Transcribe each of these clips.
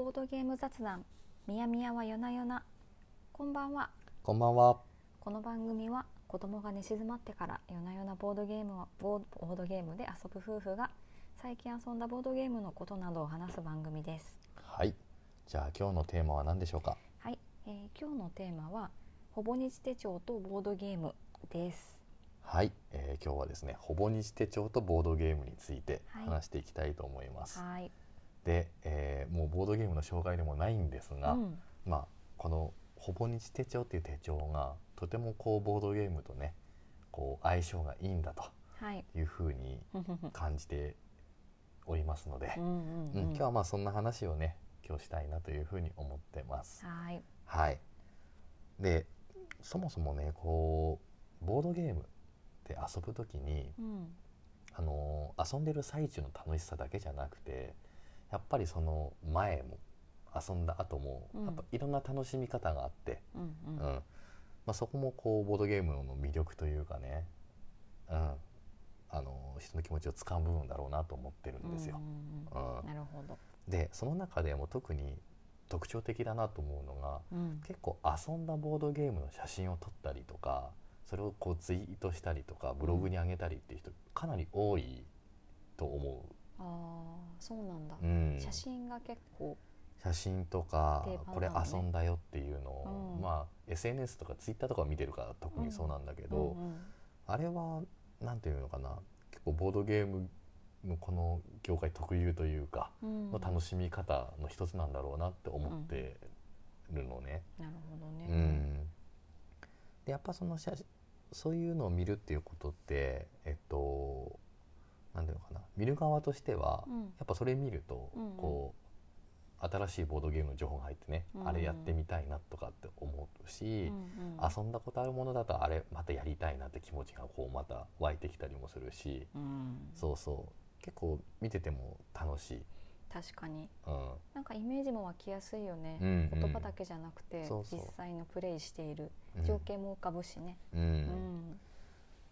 ボードゲーム雑談。みやみやはよなよな。こんばんは。こんばんは。この番組は子供が寝静まってから夜な夜なボードゲームをボーボードゲームで遊ぶ夫婦が最近遊んだボードゲームのことなどを話す番組です。はい。じゃあ今日のテーマは何でしょうか？はい、えー今日のテーマはほぼ日手帳とボードゲームです。はい、えー今日はですね、ほぼ日手帳とボードゲームについてはい。話していきたいと思います。はい、で、えーもうボードゲームの紹介でもないんですが、うん、まあこのほぼ日手帳っていう手帳がとてもこうボードゲームとね、こう相性がいいんだとはい。いうふうに 感じておりますのでう、ん今日はまあそんな話をね、今日したいなというふうに思ってます。はい。はい。で、そもそもね、こうボードゲームで遊ぶときに、うん。あのー遊んでる最中の楽しさだけじゃなくて、やっぱりその前も遊んだ後も、うん。やっぱいろんな楽しみ方があって、うんうん、まあそこもこうボードゲームの魅力というかね、うん、あのー人の気持ちをつかむ部分だろうなと思ってるんですよ。うんうんうん。うん。なるほど、で、その中でも特に特徴的だなと思うのが。うん。結構遊んだボードゲームの写真を撮ったりとかそれをこうツイートしたりとかブログに上げたりっていう人かなり多いと思ああそうなんだ、う、うん、写真が結構。写真とか定番これ遊んだよっていうのを、うん。まあ SNS とかツイッターとか見てるから特にそうなんだけど、うん。うんあれはなんていうのかな。結構ボードゲームのこの業界特有というかうん。の楽しみ方の一つなんだろうなって思ってるのね。なるほどね、うん、でやっぱその写真そういうのを見るっていうことってえっとなんていうのかな。見る側としては、うん。やっぱそれ見ると、うんうん。こう新しいボードゲームの情報が入ってね、うんあれやってみたいなとかって思うし、うんうん。遊んだことあるものだとあれまたやりたいなって気持ちがこうまた湧いてきたりもするし、うん。そうそう。結構見てても楽しい。確かに。うん。なんかイメージも湧きやすいよね、うんうん。言葉だけじゃなくて実際のプレイしている。うん。情景も浮かぶしね、うん。うん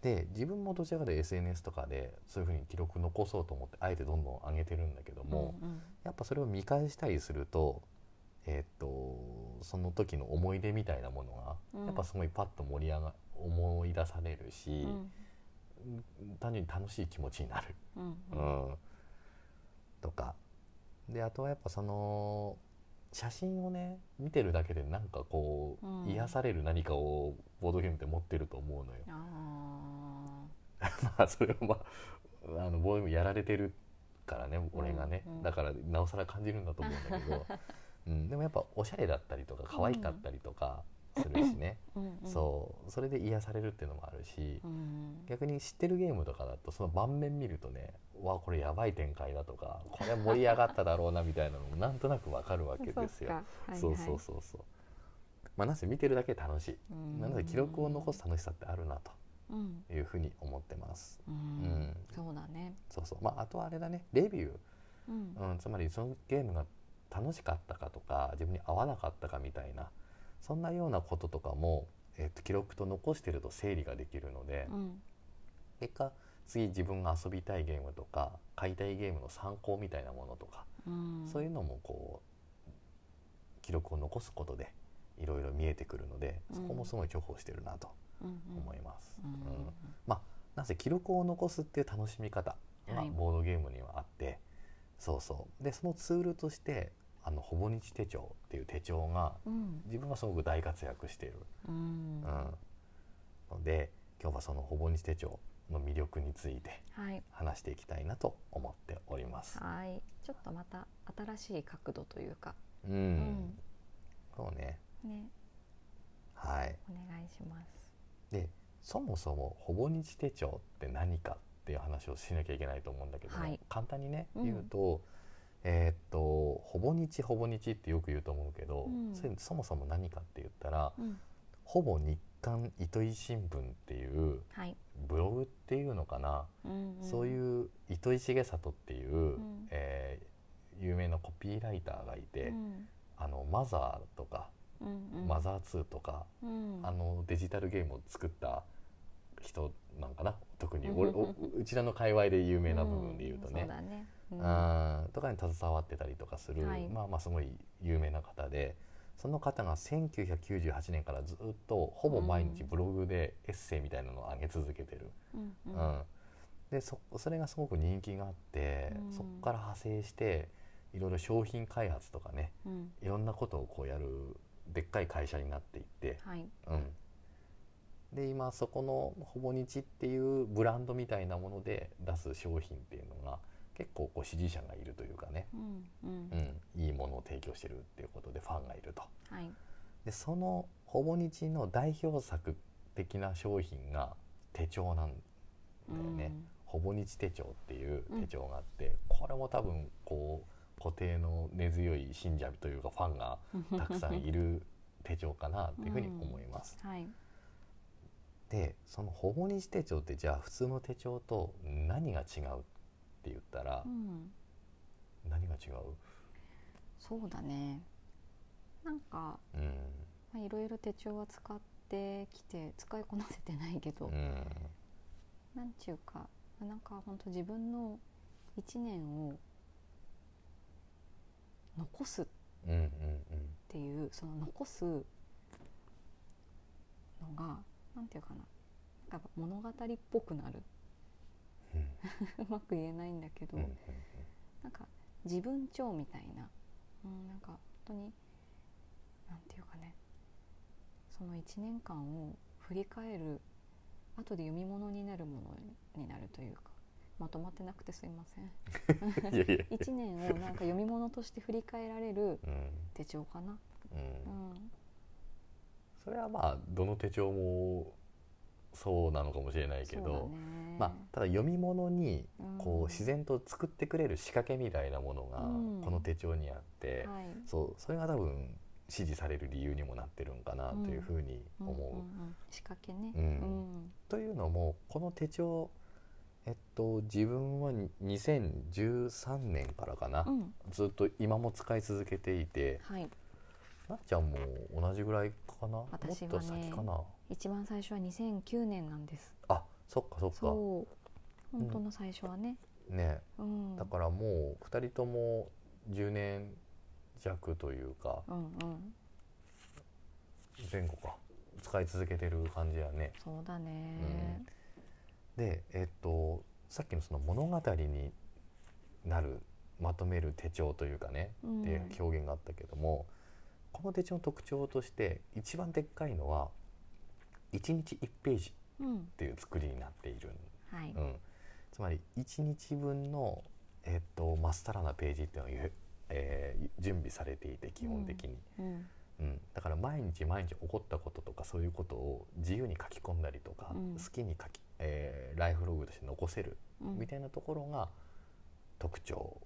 で自分もどちらかで SNS とかでそういうふうに記録残そうと思ってあえてどんどん上げてるんだけども、うんうん。やっぱそれを見返したりすると,、えーっとその時の思い出みたいなものが、うん。やっぱすごいパッと盛り上が思い出されるし、うん。単純に楽しい気持ちになる、うんとか。であとはやっぱその写真をね見てるだけでなんかこう、うん。癒される何かをボードゲームって持ってると思うのよ。あ まあそれをまああのボードゲームやられてるからね俺がね、うんうんだからなおさら感じるんだと思うんだけど、うん、でもやっぱおしゃれだったりとか可愛かったりとかするしね、そう。それで癒されるっていうのもあるし、うん逆に知ってるゲームとかだとその盤面見るとねうわこれやばい展開だとかこれ盛り上がっただろうなみたいなのもなんとなくわかるわけですよ。そはいはい。そうそうそうそう。まあなぜ見てるだけで楽しい。うんなので記録を残す楽しさってあるなうんというふうに思ってます。うん。うん。そうだね。そうそう。まああとはあれだね。レビュうん。ー、うん、つまりそのゲームが楽しかったかとか自分に合わなかったかみたいなそんなようなこととかも、えっと記録と残してると整理ができるので、うん。結果次自分が遊びたいゲームとか買いたいゲームの参考みたいなものとか、うん。そういうのもこう記録を残すことでいろいろ見えてくるのでそこもすごい重宝してるなと思います。まあなぜ記録を残すっていう楽しみ方がはい。ボードゲームにはあって、そうそう。でそのツールとしてあのほぼ日手帳っていう手帳がうん。自分はすごく大活躍している、うん。うん。ので今日はそのほぼ日手帳の魅力についてはい。話していきたいなと思っております。はい。ちょっとまた新しい角度というか。うん、うん。そうね。ね。はい。お願いしますでそもそもほぼ日手帳って何かっていう話をしなきゃいけないと思うんだけども、はい。簡単にねうん。言うと、えーっとほぼ日ほぼ日ってよく言うと思うけど、うん。それそもそも何かって言ったら、うん。ほぼ日刊糸井新聞っていうはい。ブログっていうのかな、うんうん。そういう糸井重里っていう、ん。えー有名なコピーライターがいて、うん。あのマザーとか、うんうん。マザー2とか、うん。あのデジタルゲームを作った人なんかな？特に。うん。俺おうちらの界隈で有名な部分で言うとね。う、だね。うん。うんとかに携わってたりとかする、はい。まあまあすごい有名な方で。その方が1998年からずっとほぼ毎日ブログでエッセイみたいなのを上げ続けてる、うんううん。んでそそれがすごく人気があって、うん。そこから派生していろいろ商品開発とかね。うん。いろんなことをこうやるでっかい会社になっていって、はい。うん、で今そこのほぼ日っていうブランドみたいなもので出す商品っていうのが結構こう支持者がいるというかね、うんうん。うん、いいものを提供してるっていうことでファンがいると。はい。でそのほぼ日の代表作的な商品が手帳なんだよね、ほぼ日手帳っていう手帳があって、これも多分こう固定の根強い信者というかファンがう んたくさんいる手帳かなっていうふうに思います。はい。でそのほぼ日手帳ってじゃあ普通の手帳と何が違うって言ったらうん。何が違う？そうだね。なんかうん。まあいろいろ手帳は使ってきて使いこなせてないけど、うん。なんちゅうかなんか本当自分の一年を残すっうんうんていうその残すのがなんていうかな。なんか物語っぽくなる。うん。うまく言えないんだけど、うんうんなんか自分帳みたいな、うん、なんか本当になんていうかね。その1年間を振り返る後で読み物になるものになるというかまとまってなくてすいません。うんいやいや。1年をなんか読み物として振り返られるうん。手帳かな、うん。うん、それはまあどの手帳もそうなのかもしれないけど、ね。まあ、ただ読み物にこう自然と作ってくれる仕掛けみたいなものがうん。この手帳にあって、はい。そうそれが多分支持される理由にもなってるんかなというふうに思う。仕掛けね、というのもこの手帳えっと自分はに2013年からかな、うん。ずっと今も使い続けていて。はい。なっちゃんも同じぐらいかな？私はねもっと先かな？一番最初は2009年なんです。あそっかそっか。そう。本当の最初はね、ね。うん、だからもう2人とも10年弱というか。うんうん。前後か。使い続けてる感じやね。そうだね、でえっとさっきのその物語になるまとめる手帳というかね、うん。っていう表現があったけどもこの手帳の特徴として一番でっかいのは1日1ページうん。っていう作りになっている、はい、うん、つまり1日分の、えっとまっさらなページっていうのがゆ、えー準備されていて基本的に、うん。うん、だから毎日毎日起こったこととかそういうことを自由に書き込んだりとか、うん。好きに書き、えーライフログとして残せるうん。みたいなところが特徴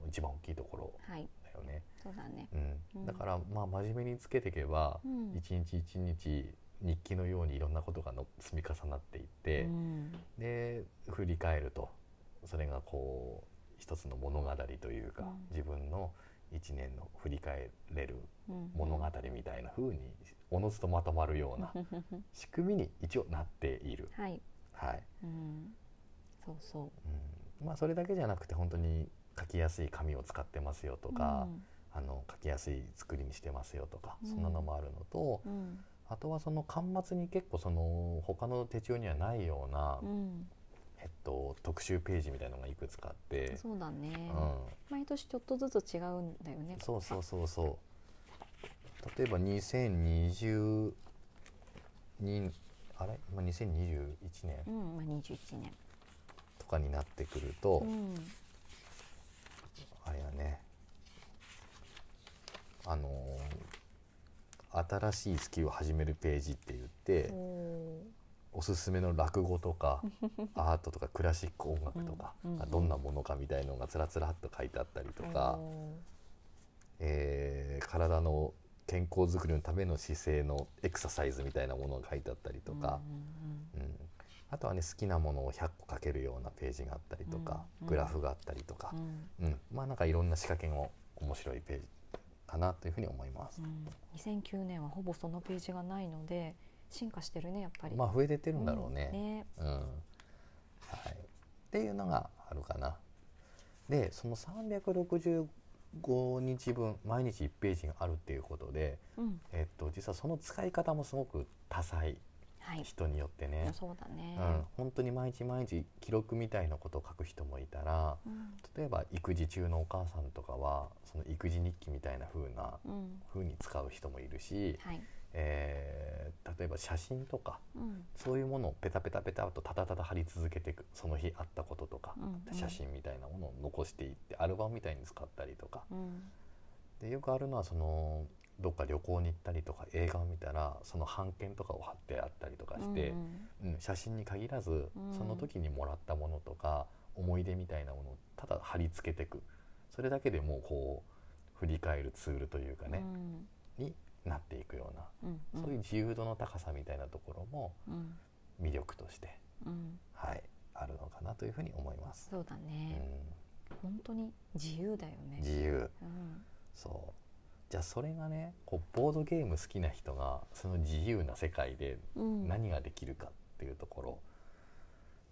の一番大きいところはい。だよね。そうだね。うん。うん。だからまあ真面目につけていけば、うん。一日一日日記のようにいろんなことがの積み重なっていって、うん。で振り返るとそれがこう一つの物語というか、うん。自分の一年の振り返れるうん。物語みたいな風におのずとまとまるような 仕組みに一応なっている。はい、はい。うん、そうそう。うん。まあ、それだけじゃなくて本当に書きやすい紙を使ってますよとか、あの書きやすい作りにしてますよとか、うん。そんなのもあるのとうん。うんあとはその巻末に結構その他の手帳にはないような、うん。えっと、特集ページみたいなのがいくつかあって、そうだね、うん、毎年ちょっとずつ違うんだよねそうそうそうそう。例えば2020にあれ？今2021年。うんまあ21年。とかになってくると、うん。あれやね。あのー新しいスキルを始めるページって言っておおすすめの落語とか アートとかクラシック音楽とかうんうんがどんなものかみたいのがつらつらっと書いてあったりとーか、おえー体の健康づくりのための姿勢のエクササイズみたいなものが書いてあったりーとか、うんうんあとはね好きなものを100個書けるようなページがあったりとか、うんグラフがあったりとか。うん。う、ん。うんまあなんかいろんな仕掛けの面白いページかなというふうに思います。うん。2009年はほぼそのページがないので進化してるねやっぱり。まあ増えてってるんだろううん。ね。ねうん。はい、っていうのがあるかな。でその365日分毎日1ページがあるっていうことで、うん。えっと、実はその使い方もすごく多彩。はい。人によってね、そうだね。うん、本当に毎日毎日記録みたいなことを書く人もいたらうん。例えば育児中のお母さんとかはその育児日記みたいな風なうん。風に使う人もいるし、はいえー例えば写真とかうん。そういうものをペタペタペタとただただ貼り続けていくその日あったこととか、うん。うん。写真みたいなものを残していってアルバムみたいに使ったりとか。うん。でよくあるのはそのどっか旅行に行ったりとか映画を見たらその版権とかを貼ってあったりとかして、うんうん。写真に限らず、うん。その時にもらったものとか思い出みたいなものをただ貼り付けていく。それだけでもうこう振り返るツールというかね、になっていくような、うんうん。そういう自由度の高さみたいなところもうん。魅力として、うん。はい、あるのかなというふうに思います。そうだうねん、本当に自由だよね。自由。うん。そう。じゃあそれがねこうボードゲーム好きな人がその自由な世界でうん。何ができるかっていうところ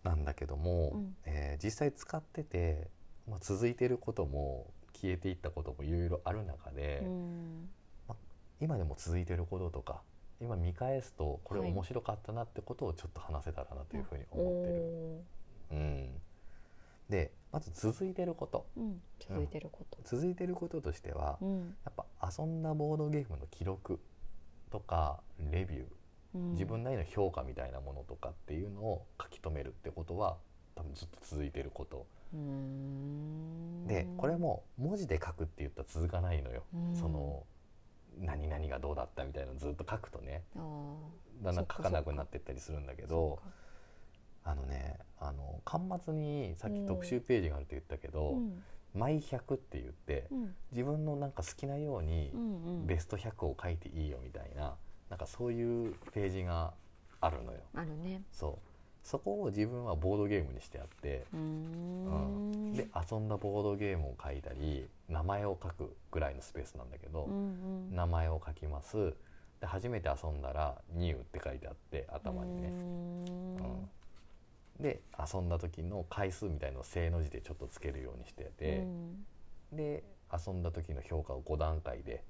なんだけども、うん。えー実際使ってて、まあ、続いてることも消えていったこともいろいろある中で、うん今でも続いてることとか今見返すとこれはい。面白かったなってことをちょっと話せたらなというふうに思ってる。おうん、でまず続いてること。ーうん。続いてること。続いてることとしては、うん。やっぱ遊んだボードゲームの記録とかレビューうん。自分なりの評価みたいなものとかっていうのを書き留めるってことは多分ずっと続いてること。でこれも文字で書くって言ったら続かないのよ、うん。その何々がどうだったみたいなのずっと書くとねだんだん書かなくなっていったりするんだけそどあのねあの端末にさっき特集ページがあるって言ったけどうん「毎100」って言ってうん。自分のなんか好きなようにうんうん。ベスト100を書いていいよみたいななんかそういうページがあるのよ。あるね。そう。そこを自分はボードゲームにしてあって、うん。で遊んだボードゲームを書いたり名前を書くぐらいのスペースなんだけど、うんうん。名前を書きます。で初めて遊んだら「ニュー」って書いてあって頭にね、うで遊んだ時の回数みたいのを正の字でちょっとつけるようにしててう、ん。で遊んだ時の評価を5段階で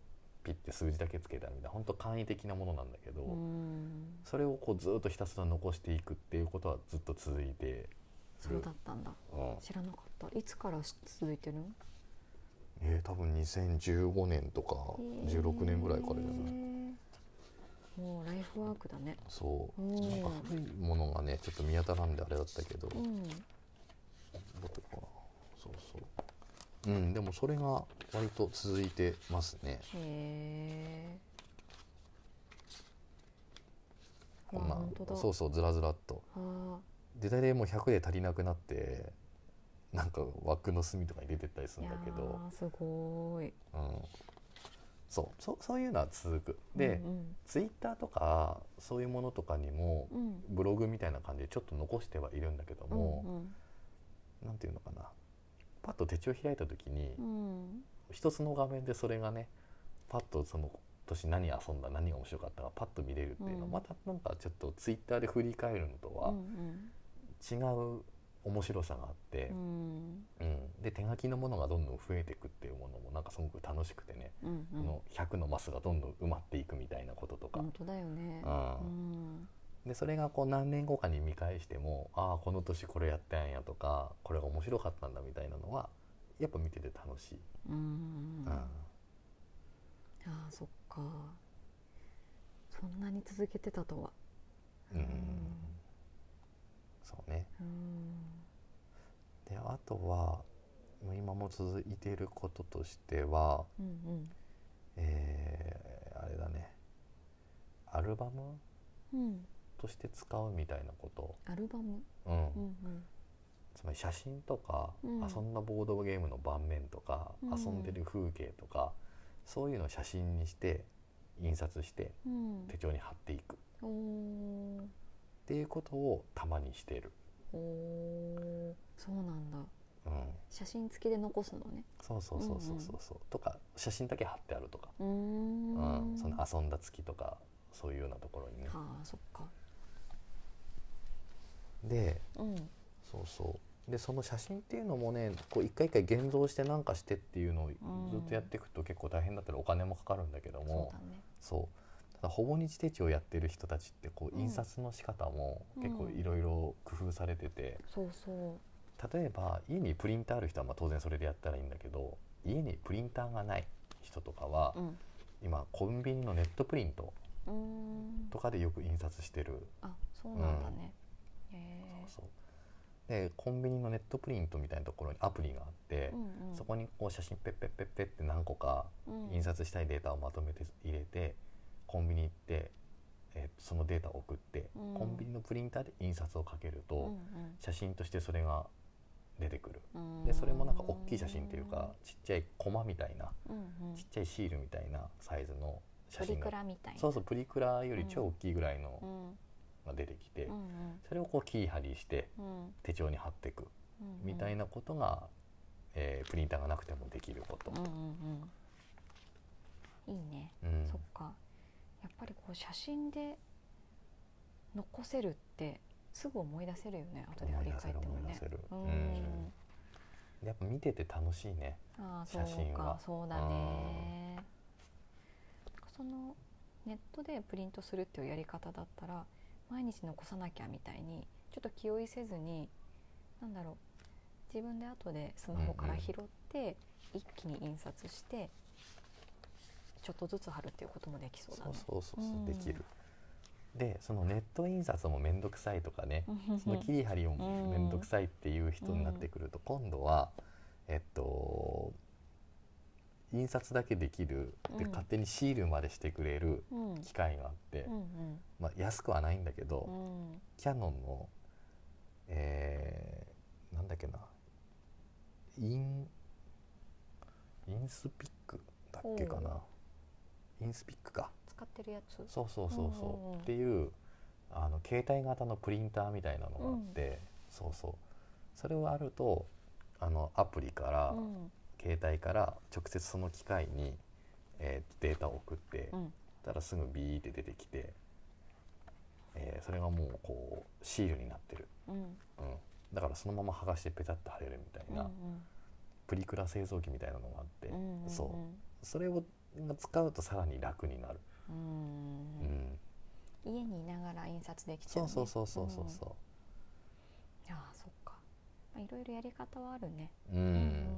ピッて数字だけつけたみたいな本当簡易的なものなんだけど、うん。それをこうずっとひたすら残していくっていうことはずっと続いてる。そうだったんだ。うん。知らなかった。いつから続いてるの？えー、多分2015年とか16年ぐらいからじゃない、へー。もうライフワークだね。そう。うんなんか古いものがねちょっと見当たらんであれだったけど、うん。どこかな？そうそう。うんでもそれが割と続いてますね。へえこんな本当だ。そうそうずらずらっと。あで大体もう100で足りなくなってなんか枠の隅とかに出てったりするんだけど、ーすごーい。うん、そう。そそういうのは続く。で、うん。ツイッターとかそういうものとかにもうん。うんブログみたいな感じでちょっと残してはいるんだけども、なんていうのかな。パッと手帳開いた時にうん。うん一つの画面でそれがねパッとその年何遊んだ何が面白かったかパッと見れるっていうのは、うん。またなんかちょっとツイッターで振り返るのとはうん。違う面白さがあってう、ん。うん。で手書きのものがどんどん増えていくっていうものもなんかすごく楽しくてね、うんうん。この100のマスがどんどん埋まっていくみたいなこととか、本当だよね。ううん。んでそれがこう何年後かに見返してもああこの年これやったんやとかこれが面白かったんだみたいなのはやっぱ見てて楽しい。うん。うん。ああそっか。そんなに続けてたとは。うんそうね。うん。であとは今も続いていることとしては、うんうん。えーあれだね。アルバムうん。として使うみたいなこアルバム？と、うん。うんうん。つまり写真とか、うん。遊んだボードゲームの盤面とか、うん。遊んでる風景とかそういうのを写真にして印刷してうん。手帳に貼っていくっていうことをたまにしてる、おーそうなんだ。うん、写真付きで残すのね。そうそうそうそうそう。そうとか写真だけ貼ってあるとか、うん。ん。その遊んだ月とかそういうようなところにね。はあそっか。でうん。そうそう。でその写真っていうのもねこう一回一回現像してなんかしてっていうのをずっとやっていくと結構大変だったりお金もかかるんだけどそうもだね。そうほぼ日手帳やってる人たちってこううん。印刷の仕方もうん。結構いろいろ工夫されてて、そうそ例えば家にプリンターある人はまあ当然それでやったらいいんだけど家にプリンターがない人とかは、ううん。今コンビニのネットプリントとかでよく印刷してる。あそうなんだね、へえそう。でコンビニのネットプリントみたいなところにアプリがあって、うんうん。そこにこう写真ペッペッペッペッって何個かうん。印刷したいデータをまとめて入れてコンビニ行って、えーそのデータを送って、うん。コンビニのプリンターで印刷をかけると、うん写真としてそれが出てくる。うん。でそれもなんか大きい写真っていうかちっちゃいコマみたいなうんうん。ちっちゃいシールみたいなサイズの写プリク真がラみたいな。そうそうプリクラより超大きいぐらいのうん。が出てきて、うんそれをこうキー貼りしてうん。うん手帳に貼っていくうん。みたいなことが、えープリンターがなくてもできること。うん、うんうん。いいね、うん。そっかやっぱりこう写真で残せるってすぐ思い出せるよね後で振り返ってもね。うん。やっぱ見てて楽しいねあ写真は。かそうだね。そのネットでプリントするっていうやり方だったら毎日残さなきゃみたいにちょっと気負いせずになんだろう自分で後でスマホから拾って、一気に印刷してちょっとずつ貼るっていうこともできそうだそうね。そうそうそう、うん。できる。でそのネット印刷も面倒くさいとかねその切り貼りもうん。面倒くさいっていう人になってくると、今度はえっと印刷だけできるでうん。勝手にシールまでしてくれるうん。機械があって、うんまあ、安くはないんだけど、うん。うんキャノンのえー、なんだっけなインインスピックだっけかなインスピックか。使ってるやつ。そうそうそうそう、うん。うんうんっていうあの携帯型のプリンターみたいなのがあって、そうそう。それをあるとあのアプリから、うん。携帯から直接その機械に、えーデータを送って、うん。たらすぐビーって出てきて、えーそれがもうこうシールになってる、うん。うん、だからそのまま剥がしてペタッと貼れるみたいな、うんプリクラ製造機みたいなのがあって、うんうん。そう。それを使うとさらに楽になる、ううん。ん家にいながら印刷できちゃそううね。そうそうそうそうそういやーそっか。まあいろいろやり方はあるね。うん、うん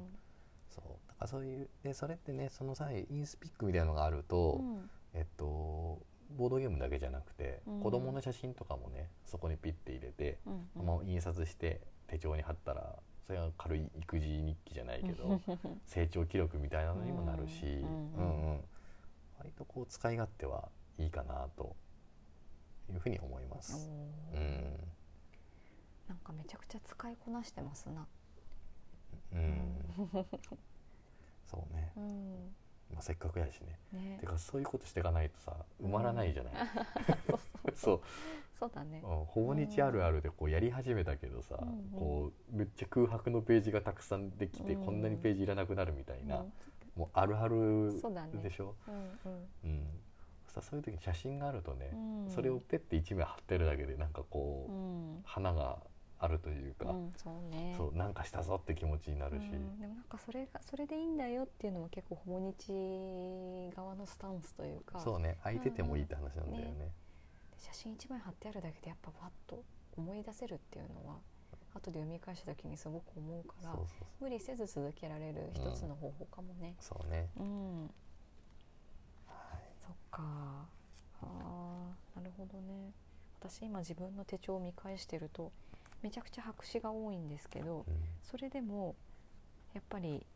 そう。だからそういうでそれってねその際インスピックみたいなのがあると、うん。えっとボードゲームだけじゃなくて、うん。子供の写真とかもねそこにピッて入れて、うんそのまま印刷して手帳に貼ったらそれが軽い育児日記じゃないけど 成長記録みたいなのにもなるし、うんうんうんうん。割とこう使い勝手はいいかなというふうに思います。うん。なんかめちゃくちゃ使いこなしてますな。うん、そうね、うんまあ、せっかくやしね。ね。てかそういうことしていかないとさ埋まらないじゃない、そうそう そう。そうだね。うんほぼ日あるあるでこうやり始めたけどさ、うんうん。こうめっちゃ空白のページがたくさんできて、うん。こんなにページいらなくなるみたいな、うん。もうあるあるでしょ？うんうん。うん。さそういう時に写真があるとね、うん。それをペッて一枚貼ってるだけでなんかこう、うん。花があるというか、うんそうね。そうなんかしたぞって気持ちになるし、うんでもなんかそれがそれでいいんだよっていうのも結構ほぼ日側のスタンスというか。そうね空いててもいいって話なんだよね,、ね。写真一枚貼ってあるだけでやっぱパッと思い出せるっていうのは後で読み返した時にすごく思うから無理せず続けられる一つの方法かもね。そうそうね、うん、はい。そっか。あーなるほどね。私今自分の手帳を見返してるとめちゃくちゃ白紙が多いんですけどうん。それでもやっぱり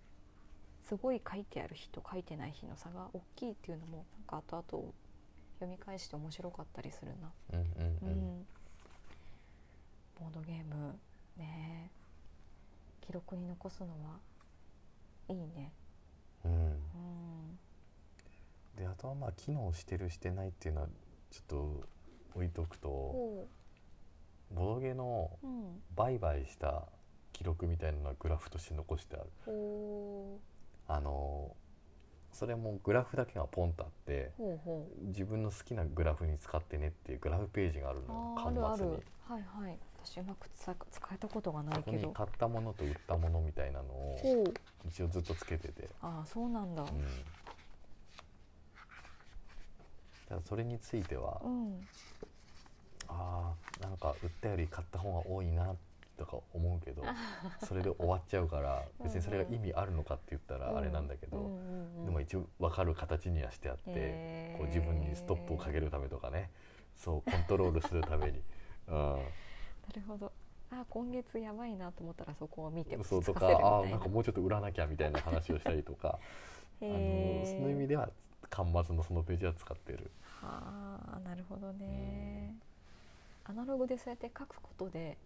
すごい書いてある日と書いてない日の差が大きいっていうのもなんか後々読み返して面白かったりするな、うんうんううん。んボードゲームね。記録に残すのはいいね。うん。うん。であとはまあ機能してるしてないっていうのはちょっと置いとくとほボドゲのううん売買した記録みたいなのはグラフとして残してある。ほあのそれもグラフだけがポンとあって自分の好きなグラフに使ってねっていうグラフページがあるのよあるある。はいはい。私うまく使使えたことがないけど。に買ったものと売ったものみたいなのを一応ずっとつけてて、ああそうなんだ。うん、ただそれについては、うんああなんか売ったより買った方が多いなとか思うけどそれで終わっちゃうから別にそれが意味あるのかって言ったらあれなんだけど、でも一応分かる形にはしてあって、こう自分にストップをかけるためとかね。そうコントロールするために、うなるほど。あ今月やばいなと思ったらそこを見てそうとかあーなんかもうちょっと売らなきゃみたいな話をしたりとか。あのその意味では端末のそのページは使ってる。はあなるほどね、アナログでそうやって書くことで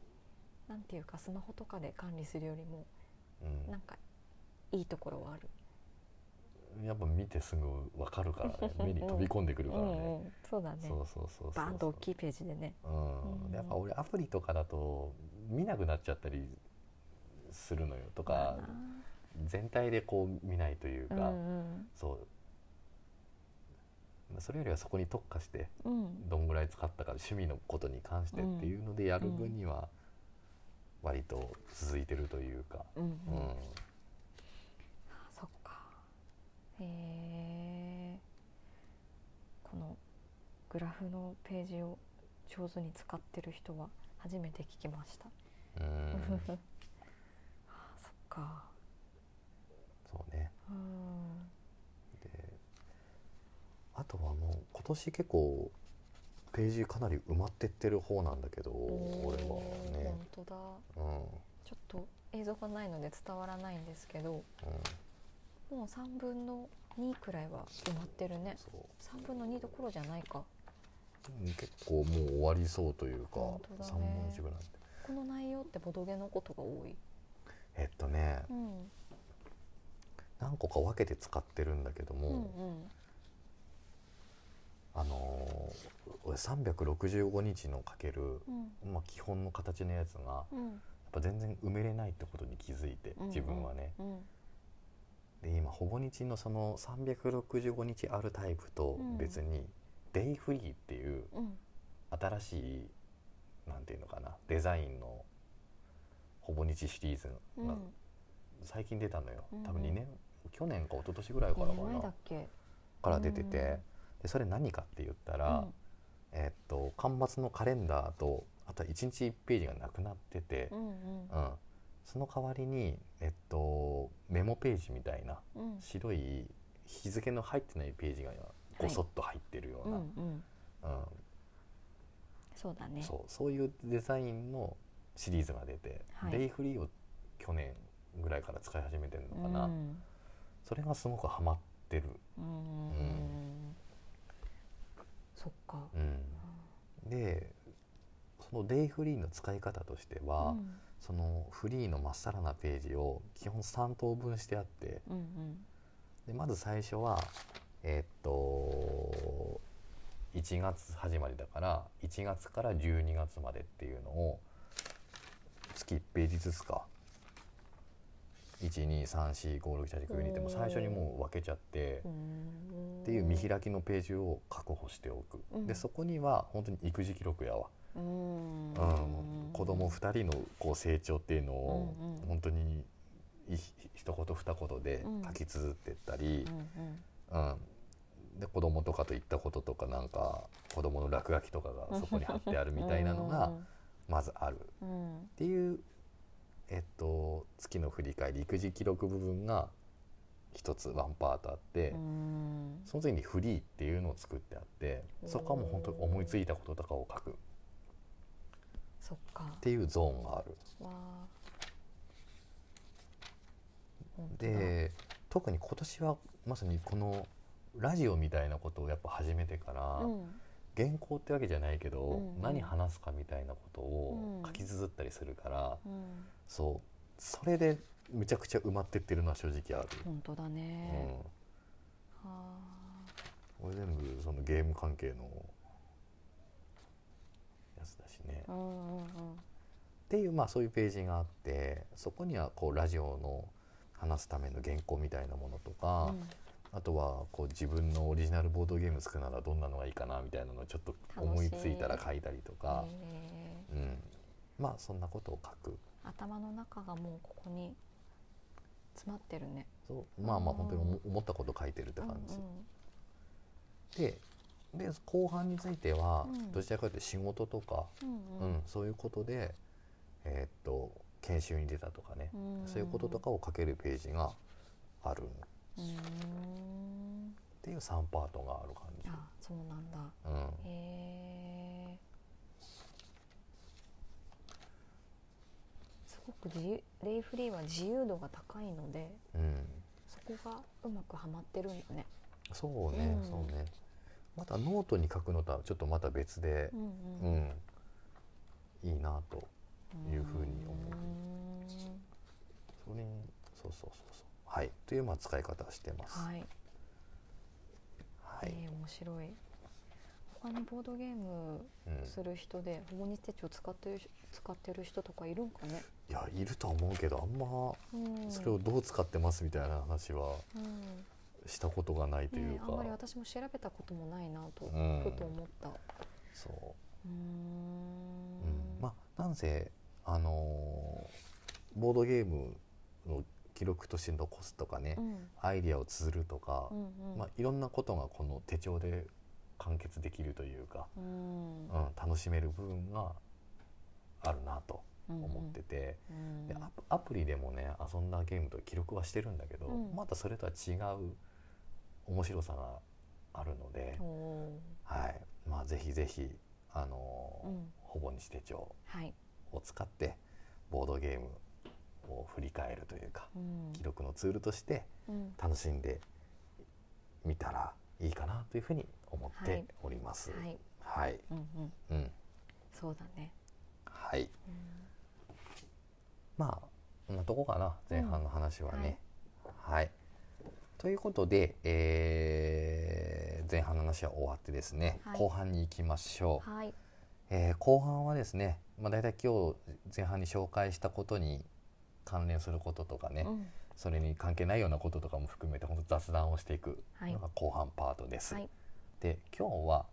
なんていうかスマホとかで管理するよりもうん。なんかいいところはある。やっぱ見てすぐ分かるからね。目に飛び込んでくるからね、うんうん、そうだね。そうそうそうそうバーンと大きいページでね。うん。うん。でやっぱ俺アプリとかだと見なくなっちゃったりするのよとか全体でこう見ないというか、うん。そうそれよりはそこに特化してどんぐらい使ったか趣味のことに関してっていうのでやる分には割と続いてるというか、うん。うん。そっか。へえこのグラフのページを上手に使ってる人は初めて聞きました。うん。あそっか。そうね。うん。であとはもう今年結構ページかなり埋まってってる方なんだけど俺はね。本当だ。うん。うんちょっと映像がないので伝わらないんですけどもう3分の2くらいは埋まってるね。そう。3分の2どころじゃないか。うん結構もう終わりそうというか、ね。3分の1ぐらいこの内容ってボドゲのことが多い？えっとねうん。何個か分けて使ってるんだけども、うんうんあのー俺365日のかける、うん。まあ、基本の形のやつがやっうんぱ全然埋めれないってことに気づいてうん自分はね、うん。で今ほぼ日のその365日あるタイプとうん。別にデイフリーっていううん。新しいなんていうのかなデザインのほぼ日シリーズうん。が最近出たのよ。うん多分2年去年か一昨年ぐらいからか2年前だなから出てて。うんでそれ何かって言ったら、えっと端末のカレンダーとあとは1日1ページがなくなっててう、んうん。うん。その代わりに、えっと、メモページみたいなうん。白い日付の入ってないページがごそっと入ってるような、うんうん。そうだね。うんそうそういうデザインのシリーズが出て、はい。デイフリーを去年ぐらいから使い始めてるのかな、うん。それがすごくハマってる、うん。うんそっか。うん。でそのデイフリーの使い方としては、うん。そのフリーのまっさらなページを基本3等分してあってうんうん。でまず最初はえーっと1月始まりだから1月から12月までっていうのを月1ページずつか123456789ってもう最初にもう分けちゃってうんっていう見開きのページを確保しておく、うん。でそこには本当に育児記録やわ、うん。うん、子供2人のこう成長っていうのを本当にい一言二言で書き綴ってったりう、んうんうん。で子供とかと言ったこととかなんか子供の落書きとかがそこに貼ってあるみたいなのがまずある。っうん。ていう、えっと、月の振り返り育児記録部分が一つワンパートあって、うん。その次にフリーっていうのを作ってあってそこはもう本当に思いついたこととかを書く。っそっか。ていうゾーンがある。で特に今年はまさにこのラジオみたいなことをやっぱ始めてから、うん。原稿ってわけじゃないけど、うんうん。何話すかみたいなことをうん。書き綴ったりするから、うんそう。それでむちゃくちゃ埋まってってるのは正直ある、本当だうねん、は俺全部そのゲーム関係のやつだしね、うんうんうん。ていうまあそういうページがあってそこにはこうラジオの話すための原稿みたいなものとか、あとはこう自分のオリジナルボードゲーム作るならどんなのがいいかなみたいなのをちょっと思いついたら書いたりとか、へうん、まあそんなことを書く頭の中がもうここに詰まってるね。そう。まあまあうん。本当に思思ったこと書いてるって感じ、うんでで後半についてはうん。どちらかというと仕事とか、うんうん。そういうことでえーっと研修に出たとかね、うんそういうこととかを書けるページがあるっうんうん。ていう3パートがある感じ。あそうなんだ。うん。へえごく自由デイフリーは自由度が高いのでうん、そこがうまくはまってるんだね。そうね、うん。そうね。またノートに書くのとはちょっとまた別でう、んううん。いいなというふうに思う。うん。それにそうそうそうそう。はい。というまあ使い方をしてます。はい、はい。えー面白い他にボードゲームうん。する人で保護日手帳使ってるし使ってる人とかいるんかね、いやいるとは思うけどあんまうん、それをどう使ってますみたいな話はうん。したことがないというか、ねあんまり私も調べたこともないなと、うん。ふと思った。う。そう、うん、まあなんせあのーボードゲームの記録として残すとかね、うん。アイディアを綴るとかう、んうん。まあ、いろんなことがこの手帳で完結できるというか、うん。うん、楽しめる部分があるなと思ってて、うんでアプアプリでもね遊んだゲームと記録はしてるんだけど、うん。またそれとは違う面白さがあるので、はい。まあ、ぜひぜひ、あのーうん。ほぼ日手帳はい、を使ってボードゲームを振り返るというかうん。記録のツールとしてうん。楽しんでみたらいいかなというふうに思ってはい。おります。はい、はい、うんうん、うん、そうだね、はい、うん。まあこんなとこかな。前半の話はね。はい、ということで、えー前半の話は終わってですね、はい。後半に行きましょう。はい、えー後半はですね、まあ、大体今日前半に紹介したことに関連することとかね、うん。それに関係ないようなこととかも含めて本当雑談をしていくはい。のが後半パートです。はい、で今日は、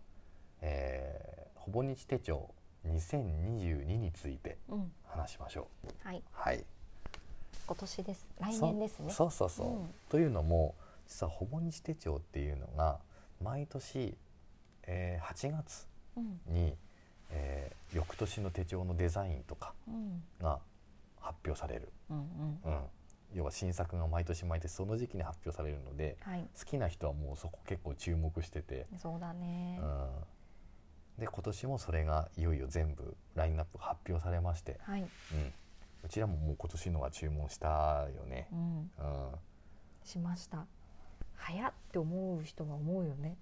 えーほぼ日手帳2022についてうん、話しましょう。はい、はい、今年です。来年ですね。そうそうそう。そう、うん。というのも実はほぼ日手帳っていうのが毎年、えー8月うん、に、えー翌年の手帳のデザインとかうん、が発表される、うん、うん、うん、要は新作が毎年毎年その時期に発表されるのではい、好きな人はもうそこ結構注目してて、そうだね。う。ん、で今年もそれがいよいよ全部ラインナップが発表されまして、はい、うん、うちらももう今年のは注文したよね。う。ん、うん。しました。早って思う人は思うよね。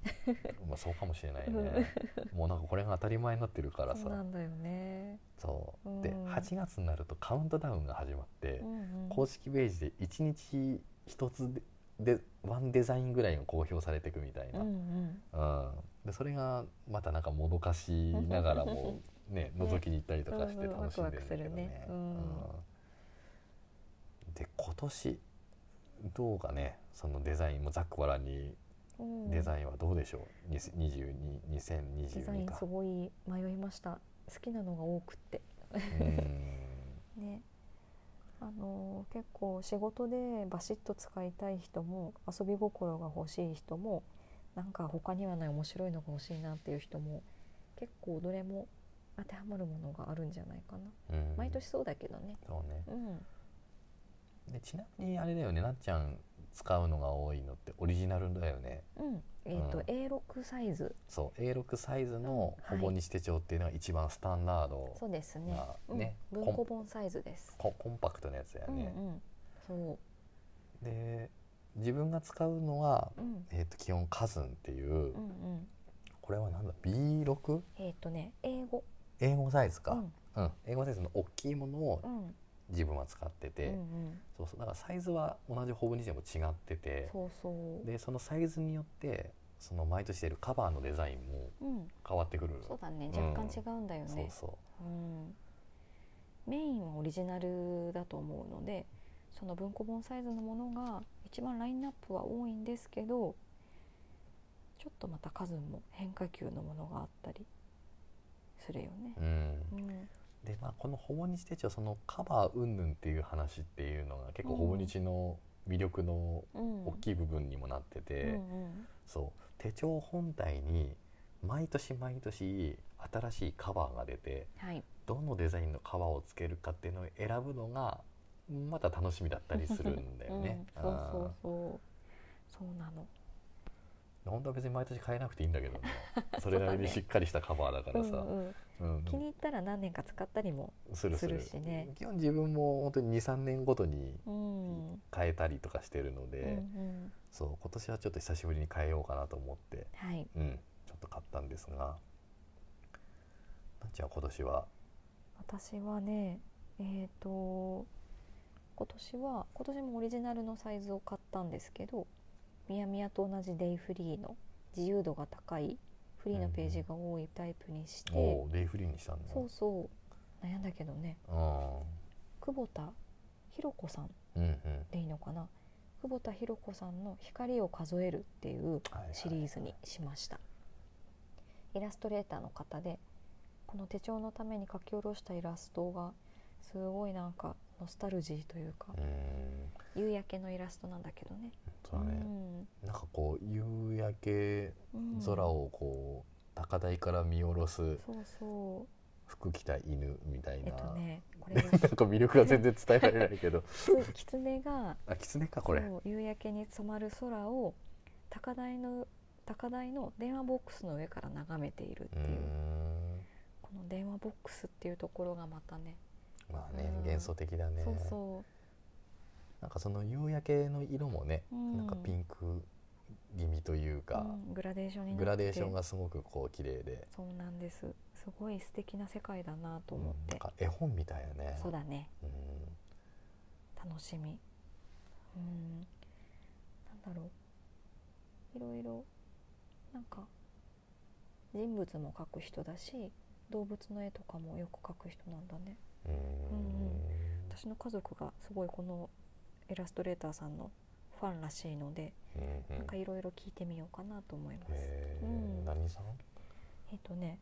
まあそうかもしれないね。もうなんかこれが当たり前になってるからさ。そうなんだよね。そう。で、うん8月になるとカウントダウンが始まってう、ん、うん、公式ページで1日1つででワンデザインぐらいが公表されていくみたいな。ううん。ん、うん、でそれがまたなんかもどかしながらも ね覗きに行ったりとかして楽しんでるんだけどねで今年どうかねそのデザインもざっくばらんにうん。デザインはどうでしょう、2022 2022デザインかすごい迷いました。好きなのが多くって。うん。ね。あの結構仕事でバシッと使いたい人も遊び心が欲しい人もなんか他にはない面白いのが欲しいなっていう人も結構どれも当てはまるものがあるんじゃないかな、うん。毎年そうだけどね。そうね。うんでちなみにあれだよねなっちゃん使うのが多いのってオリジナルだよね。うん。えっ、と、うん。A6 サイズ。そう A6 サイズのうんほぼ日手帳っていうのが一番スタンダード、そうですね。まあねうん、文庫本サイズです。ココンパクトなやつだよね、うんうん。そで自分が使うのは、ううん。えー、と基本カズンっていう、うんうん。これはなんだ B6? えっ、とね英語。英語サイズか、うん。うん。英語サイズの大きいものをうん自分は使ってて、うんうん。そうそう。だからサイズは同じほぼ日でも違ってて。そうそう。でそのサイズによってその毎年出るカバーのデザインもうん。変わってくる。そうだね。うん。若干違うんだよね、そうそう。ん、メインはオリジナルだと思うのでその文庫本サイズのものが一番ラインナップは多いんですけどちょっとまた数も変化球のものがあったりするよね。う、う。ん、うんでまあこのほぼ日手帳そのカバー云々っていう話っていうのが結構ほぼ日の魅力のうん。大きい部分にもなってて、うんうん。そう。手帳本体に毎年毎年新しいカバーが出てはい。どのデザインのカバーをつけるかっていうのを選ぶのがまた楽しみだったりするんだよね。うん、そうそうそう。そうなの。うん本当は別に毎年変えなくていいんだけどね それなりにしっかりしたカバーだからさ、うんうん。うん。気に入ったら何年か使ったりもするしね。基本自分も本当に23年ごとに変えたりとかしてるので、うんそう今年はちょっと久しぶりに変えようかなと思って、はい。うん、ちょっと買ったんですが。なっちゃんは今年は？私はねえっ、と今年は今年もオリジナルのサイズを買ったんですけどミヤミヤと同じデイフリーの自由度が高いフリーのページが多いタイプにして、おおデイフリーにしたのそうそう悩んだけどね。う久保田ひろ子さんんうんうん。でいいのかな？久保田ひろ子さんの「光を数える」っていうシリーズにしました。イラストレーターの方でこの手帳のために書き下ろしたイラストがすごいなんかノスタルジーというかうん。夕焼けのイラストなんだけどね。そうだね、なんかこう夕焼けうん。うん空をこう高台から見下ろすそうそう。服着た犬みたいな、えっとねこれ なんか魅力が全然伝えられないけど。キツキツネがあ狐かこれ。夕焼けに染まる空を高台の高台の電話ボックスの上から眺めているっていう。ん。この電話ボックスっていうところがまたねまあね、うん。幻想的だね。そうそなんかその夕焼けの色もね、うん。なんかピンク気味というう、か、うん。グラデーションになってて。グラデーションがすごくこう綺麗で、そうなんです。すごい素敵な世界だなと思って。うん。なん、か絵本みたいよね。そうだね。うん。楽しみ。うん。なんだろう。いろいろなんか人物も描く人だし動物の絵とかもよく描く人なんだねうーん。うん私の家族がすごいこのイラストレーターさんのファンらしいので、うんうん。なんかいろいろ聞いてみようかなと思います。うん。何さん？えっ、とね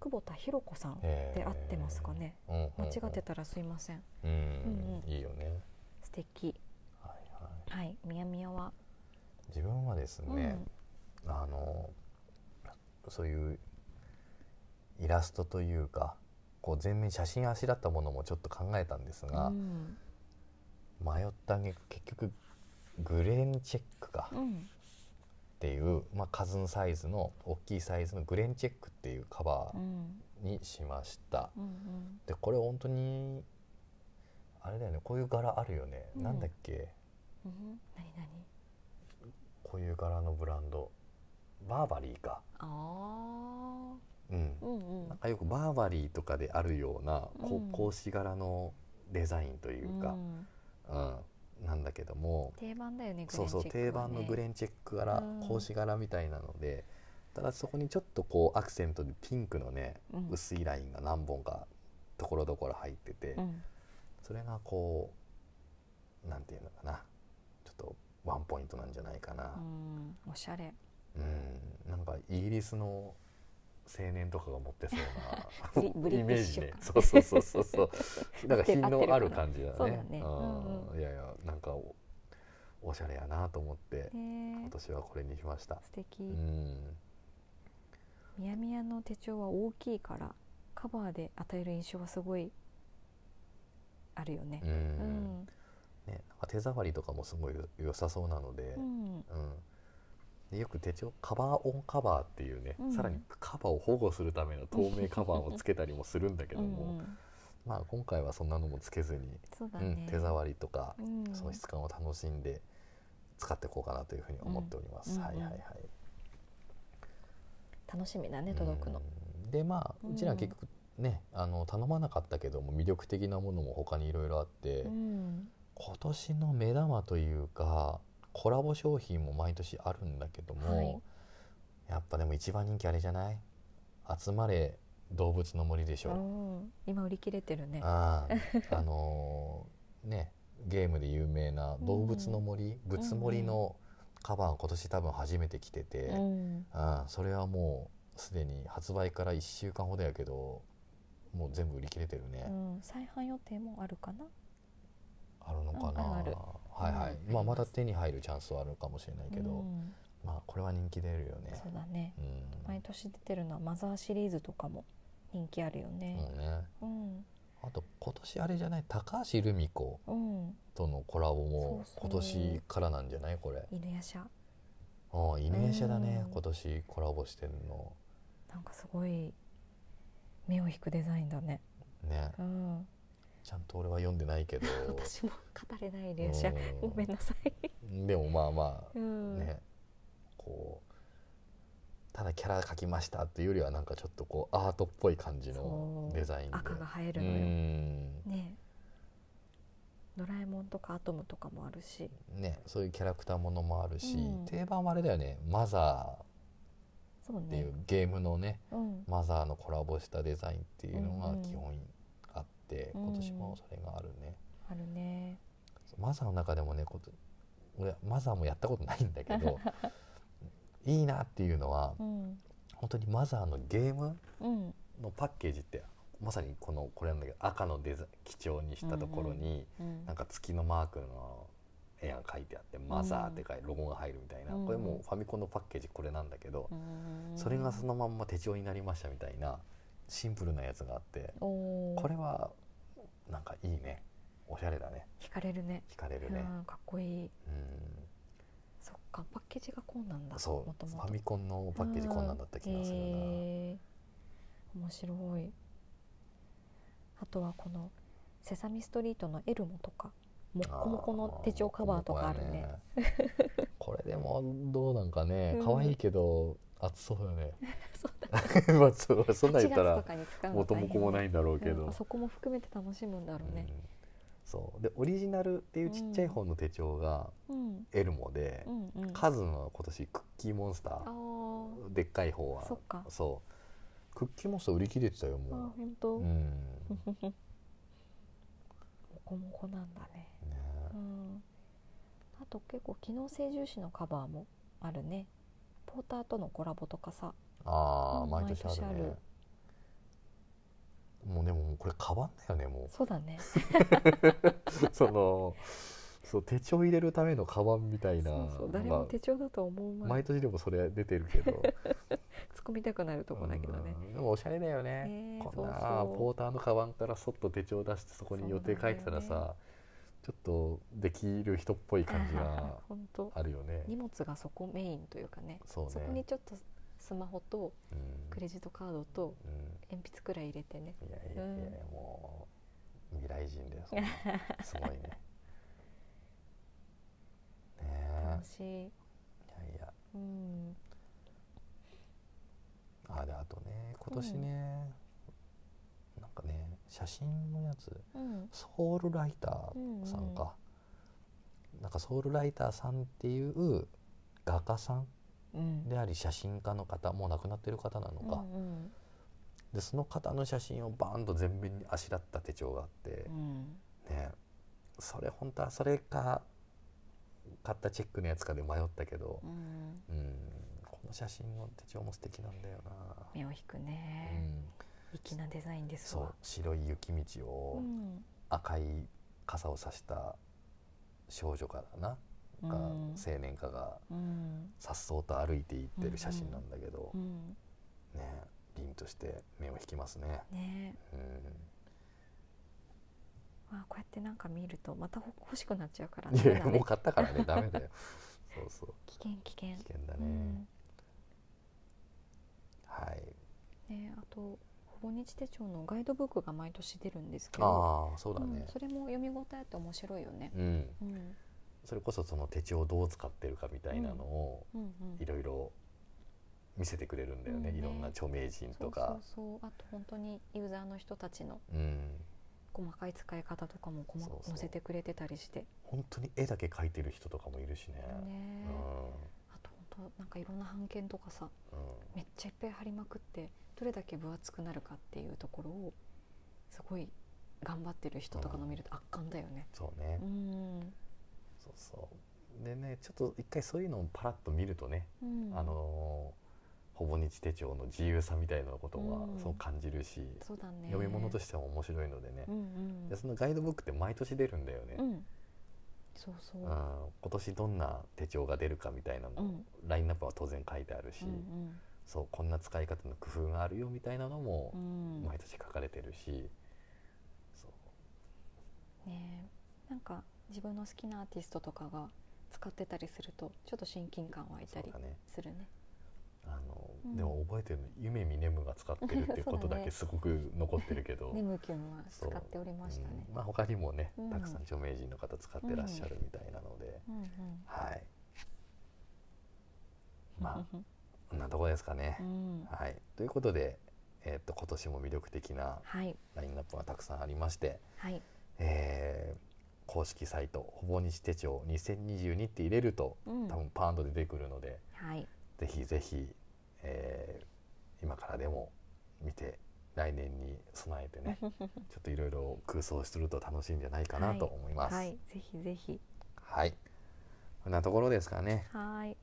久保田ひろ子さんで合ってますかね。うん。うんうん間違ってたらすいません。うん、うんうん。いいよね。素敵。はいはい。はい、みやみやは？自分はですね、あのそういうイラストというかこう全面に写真あしらったものもちょっと考えたんですうん、が、うん、迷った挙句結局グレンチェックかうん、っていう、まあ、カズンサイズの大きいサイズのグレンチェックっていうカバうん、ーにしました、うん、でこれ本当にあれだよねこういう柄あるよね、うん。なんだっけ？うん。こういう柄のブランド。バーバリーか。あなん。かよくバーバリーとかであるような格子柄のデザインというか、ん。うん。なんだけども。定番だよね。そうそう定番のグレンンチェック柄うん。格子柄みたいなのでただそこにちょっとこうアクセントでピンクのね。薄いラインが何本かところどころ入ってて、うん、それがこうなんていうのかな。ちょっとワンポイントなんじゃないかな。うん、おしゃれ。うん、なんかイギリスの青年とかが持ってそうなイメージティッシュ感ね。そうそうそうそうそう。なんか品のある感じだね。いやいやなんかおおしゃれやなと思ってね今年はこれにしました。素敵。うん。みやみやの手帳は大きいからカバーで与える印象はすごいあるよね。う。うん。んね、なんか手触りとかもすごい良さそうなので,、ううんんでよく手帳カバーオンカバーっていうね、うん。さらにカバーを保護するための透明カバーをつけたりもするんだけども、うんうんまあ今回はそんなのもつけずに、うそうん、手触りとか、うん。その質感を楽しんで使っていこうかなというふうに思っております。はいはいはい。楽しみだね届くの。うん。でまあうちらは結局ね、あの頼まなかったけども魅力的なものも他にいろいろあって、うん。今年の目玉というかコラボ商品も毎年あるんだけども、はい。やっぱでも一番人気あれじゃない？集まれ動物の森でしょ、うん今売り切れてるね。ああ あのーねゲームで有名な動物の森、物森のカバーが今年多分初めて来てて、うん。あそれはもうすでに発売から1週間ほどやけどもう全部売り切れてるね、うん、再販予定もあるかな？あるのかな、うんはいはい、うん。まあまだ手に入るチャンスはあるかもしれないけど、うん。まあこれは人気出るよね。そうだね。うん。毎年出てるのはマザーシリーズとかも人気あるよね。そうん。あと今年あれじゃない？高橋留美子うん。とのコラボも今年からなんじゃない？これ。犬夜叉。ああ犬夜叉だね。うん。今年コラボしてるの。なんかすごい目を引くデザインだね。ね。うんちゃんと俺は読んでないけど。私も語れない犬夜叉うん。ごめんなさい。でもまあまあうん。ねこうただキャラ描きましたっていうよりはなんかちょっとこうアートっぽい感じのデザインで。赤が映えうるのよ。ん。ね。ドラえもんとかアトムとかもあるし。ねそういうキャラクターものもあるし、うん。定番はあれだよね。マザそうーっていねうゲームのねうん。マザーのコラボしたデザインっていうのがうんうん基本。あって、うん。今年もそれがあるね、あるね。マザーの中でもねこと俺マザーもやったことないんだけど いいなっていうのはうん。本当にマザーのゲームうん。のパッケージってまさにこのこれなんだけど赤のデザ基調にしたところに、うん。なんか月のマークの絵が書いてあって「マザー」って書いてロゴが入るみたいな、うん。これもうファミコンのパッケージこれなんだけど、うん。それがそのまんま手帳になりましたみたいなシンプルなやつがあってこれはなんかいいね。おしゃれだね。惹かれるね。惹かれるね。うんかっこいい。うん。そっかパッケージがこうなんだそう。ファミコンのパッケージこんなんだった気がするな、へー。面白い。あとはこの「セサミストリート」のエルモとかもっこもこの手帳カバーとかあるね。ね。これでもどうなんかね。うん。可愛いけど熱そうよね まあそうそんなん言った8月とら元も子もないんんだろうけど、うん。そこも含めて楽しむんだろうね。うん。そう。でオリジナルっていうちっちゃい方の手帳がうん。エルモで、うんうん。カズの今年クッキーモンスタあー。ーでっかい方は。そう。クッキーモンスター売り切れてたよあも本当？う、うもん。こもこなんだね。ね。うん。あと結構機能性重視のカバーもあるね。ポーターとのコラボとかさああ、うん毎年あるね。もうでもこれカバンだよねもそうだね。う そのそう手帳入れるためのカバンみたいなそうそう誰まあも手帳だと思う前毎年でもそれ出てるけど。突っ込みたくなるとこだけどね。うんでもおしゃれだよね、ねえこんなそうそう。ポーターのカバンからそっと手帳出してそこに予定書いてたらさ、ちょっとできる人っぽい感じが あるよね。荷物がそこメインというかね。そうね。こにちょっとスマホとうん。クレジットカードとう鉛筆くらい入れてね。ん、いやいやいや、もう未来人だよそんな。すごいね。ねえ。楽しい。いやいや。うん。あであとね今年ね、なんかね写真のやつ。うん。ソウルライターさんか、なんかソウルライターさんっていう画家さんうんであり写真家の方もう亡くなってる方なのか、うんでその方の写真をバーンと全面にあしらった手帳があって。う、ん。ね。それ本当はそれか買ったチェックのやつかで迷ったけど。う、ん。うん、この写真の手帳も素敵なんだよな、目を引くうねん、粋なデザインですそう。わ白い雪道うをん。赤い傘を差した少女からな、がうん。青年家がうん。さっそうと歩いていってる写真なんだけど、うん。ね凛として目を引きますね。ね。うん。まあこうやってなんか見るとまたほ欲しくなっちゃうからいやいやもう買ったからねダメだよ。そうそう。危険危険。危険だね、うん。はいねあとほぼ日手帳のガイドブックが毎年出るんですけどああそうだね。うん、それも読み応えあって面白いよね。うん、うんそれこそその手帳をどう使ってるかみたいなのをいろいろ見せてくれるんだよね、いろんな著名人とか。そうそうあと本当にユーザーの人たちのうん。細かい使い方とかも細そ載せてくれてたりして。本当に絵だけ描いてる人とかもいるしね。ねあと本当なんかいろんな版権とかさめっちゃいっぱい貼りまくってどれだけ分厚くなるかっていうところをすごい頑張ってる人とかの見ると圧巻だよね。そうね、うんそうそう。でねちょっと一回そういうのをパラッと見るとね、うん。あのーほぼ日手帳の自由さみたいなことはうん。そう感じるし、そうだね。読み物としても面白いのでね。う、んうんでそのガイドブックって毎年出るんだよね、うん。そうそう。うん。今年どんな手帳が出るかみたいなの、うん。ラインナップは当然書いてあるし、うんそうこんな使い方の工夫があるよみたいなのもうんうん。毎年書かれてるし、そう。ねえ。なんか自分の好きなアーティストとかが使ってたりするとちょっと親近感湧いたりするね。あの、うん。でも覚えてるの夢見ネムが使ってるっていうことだけすごく残ってるけど、ネ ムキュンは使っておりましたね。う。んまあ、他にもね、うん。たくさん著名人の方使ってらっしゃるみたいなので、うんうん。はい。まあ こんなとこですかね。う、ん。はい。ということで、えーっと今年も魅力的なはい。ラインナップがたくさんありまして、はい。えー公式サイト「ほぼ日手帳2022」って入れるとうん多分パーンと出てくるので、はいぜひぜひ、えー今からでも見て来年に備えてね ちょっといろいろ空想すると楽しいんじゃないかなと思います。はいぜひぜひはい。こんなところですかね。はい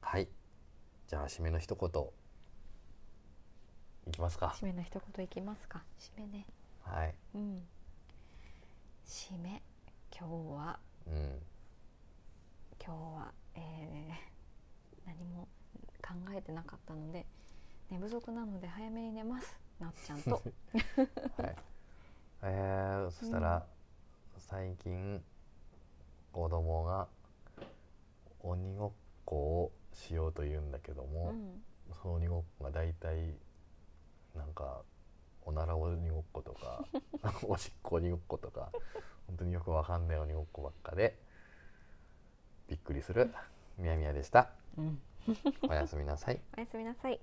はい。じゃあ締めの一言いきますか。締めの一言いきますか締めねはい。うん締め。今日は。うん。今日は、えー何も考えてなかったので寝不足なので早めに寝ます。なっちゃんと。はい。えー、そしたら、最近子供が鬼ごっこをしようと言うんだけどうも、ん。その鬼ごっこが大体なんかおなら鬼ごっことか おしっこ鬼ごっことか本当によくわかんない鬼ごっこばっかでびっくりするみやみやでした。うん。おやすみなさい。おやすみなさい